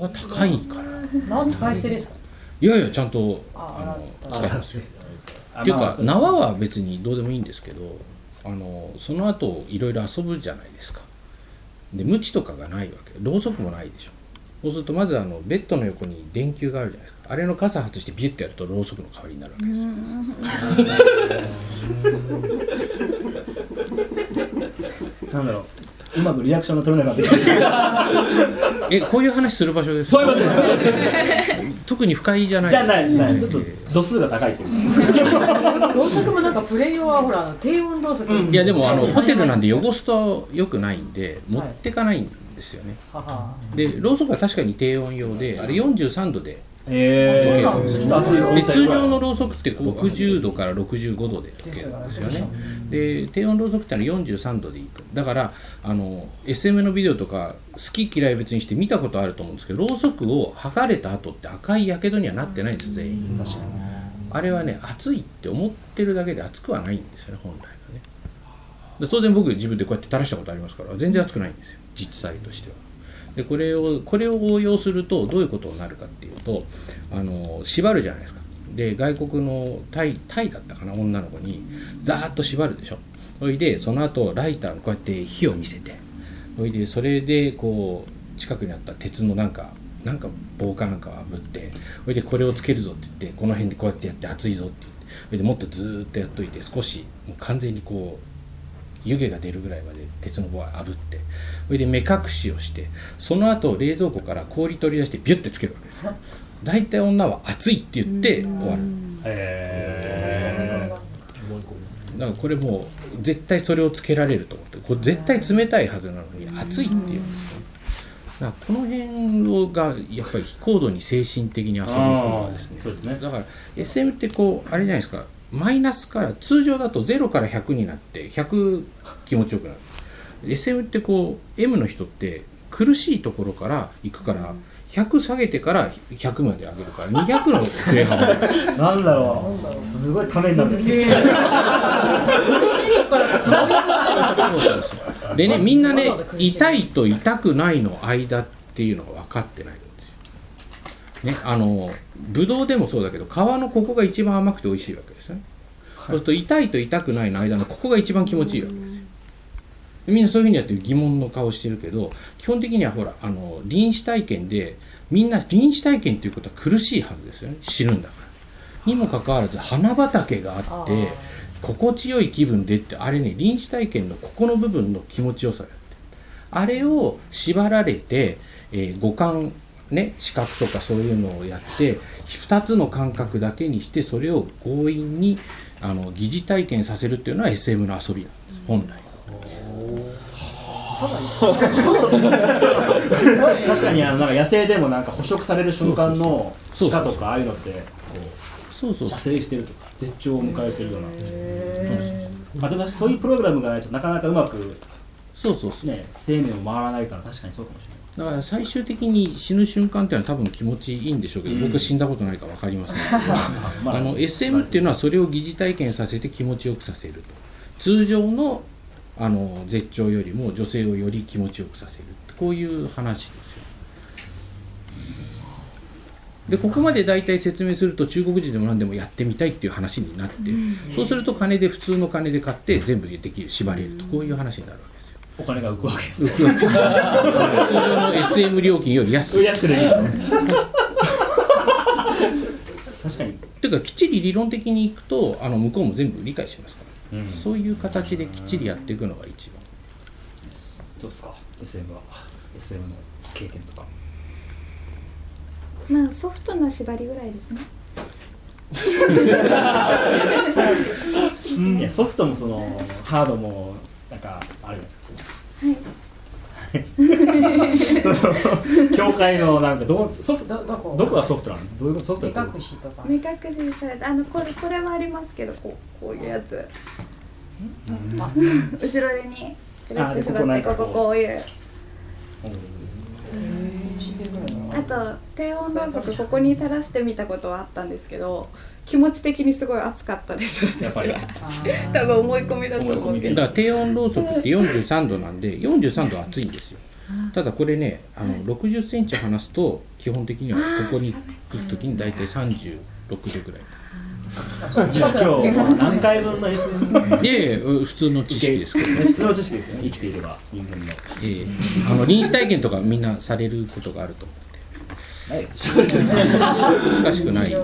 は高いから。何使い捨てですか？いやいやちゃんとああの使いますよっていう。か縄は別にどうでもいいんですけどあのその後いろいろ遊ぶじゃないですか。で無知とかがないわけ。ろうそくもないでしょ。そうするとまずあのベッドの横に電球があるじゃないですか。あれの傘外してビュッてやるとろうそくの代わりになるわけですよ。なんだろううまくリアクションが取れなかったです えこういう話する場所ですそういう場所ですそういう場所です。特に不快じゃない。じゃないじゃない。ちょっと度数が高いっていう。ろうそくもなんかプレイ用はほら低温ろうそくいやでもあのホテルなんでよ汚すと良くないんで持ってかないんですよね、でろうそくは確かに低温用であれ43度でえそうなんですね。ちょっと熱い温で泉通常のろうそくって60度から65度で溶けるんですよね。で低温ろうそくってのは43度でいくだからあの SM のビデオとか好き嫌い別にして見たことあると思うんですけどろうそくを剥がれた後って赤いやけどにはなってないんです全員。確かに。あれはね熱いって思ってるだけで熱くはないんですよね本来はね。で当然僕自分でこうやって垂らしたことありますから全然熱くないんですよ。実際としてはでこれをこれを応用するとどういうことになるかっていうとあの縛るじゃないですか。で外国のタイタイだったかな女の子にザーッと縛るでしょ。それでその後ライターのこうやって火を見せてそれでそれでこう近くにあった鉄のなんかなんか棒かなんかを炙ってそれでこれをつけるぞって言ってこの辺でこうやってやって熱いぞって言ってそれでもっとずーっとやっといて少しもう完全にこう湯気が出るぐらいまで鉄の棒を炙ってそれで目隠しをしてその後冷蔵庫から氷取り出してビュッてつけるわけです。大体女は熱いって言って終わる。えだからこれもう絶対それをつけられると思ってこれ絶対冷たいはずなのに熱いっていう。んですよだからこの辺がやっぱり高度に精神的に遊ぶのがですね。そうですね。だから SM ってこうあれじゃないですかマイナスから通常だと0から100になって100気持ちよくなる。SM ってこう M の人って苦しいところから行くから100下げてから100まで上げるから200の振れ幅ー、なんだろう。すごいためになる。苦しいからそういうそ。うそうそうでねみんなね痛いと痛くないの間っていうのが分かってないんですよ。ねあのブドウでもそうだけど皮のここが一番甘くて美味しいわけですよね。そうすると痛いと痛くないの間のここが一番気持ちいいわけですよ。でみんなそういうふうにやって疑問の顔してるけど基本的にはほらあの臨死体験でみんな臨死体験っていうことは苦しいはずですよね死ぬんだから。にもかかわらず花畑があって心地よい気分でってあれね臨死体験のここの部分の気持ちよさだってあれを縛られて、えー五感ね視覚とかそういうのをやって2つの感覚だけにしてそれを強引にあの疑似体験させるっていうのは SM の遊びなんです本来。確かにあのなんか野生でもなんか捕食される瞬間の鹿とかああいうのってこそうそうう。射精してるとか絶頂を迎えてるような、まあ、でもそういうプログラムがないとなかなかうまくそうそうそう。ね生命も回らないから確かにそうかもしれないだから最終的に死ぬ瞬間っていうのは多分気持ちいいんでしょうけど、うん。僕死んだことないから分かりませんけど まあの SM っていうのはそれを疑似体験させて気持ちよくさせる。と通常のあの絶頂よりも女性をより気持ちよくさせる。こういう話ですよ。でここまで大体説明すると中国人でも何でもやってみたいっていう話になってそうすると金で普通の金で買って全部できる縛れると。こういう話になるわけ。ですよお金が浮くわけですね。通常の SM 料金より安く。安くでいい確かに、っていうかきっちり理論的にいくとあの向こうも全部理解しますから、うんそういう形できっちりやっていくのが一番。どうですか？SM は。SM の経験とか。まあソフトな縛りぐらいですね。いやソフトもそのハードもなんかあるじゃないですかはい。教会のなんかどうソフどどこ？どこがソフトなの？どういうソフト目隠しとか。目隠しされたあのこれこれはありますけどこうこういうやつ。あ後ろにくるあでって縛ここなんかこうってこここういうあと低温ろうそくここに垂らしてみたことはあったんですけど気持ち的にすごい熱かったです私やっぱり。は多分思い込みだと思うけど。だ。から低温ろうそくって43度なんで43度は熱いんですよ。ただこれねあの60センチ離すと基本的にはここに行く時に大体36度ぐらいじゃあ今日何回分の SN いやいや普通の知識ですけどね。普通の知識ですよ。ね生きていれば。人間の。ええ。あの臨死体験とかみんなされることがあると思ないです。う難しくない。話かな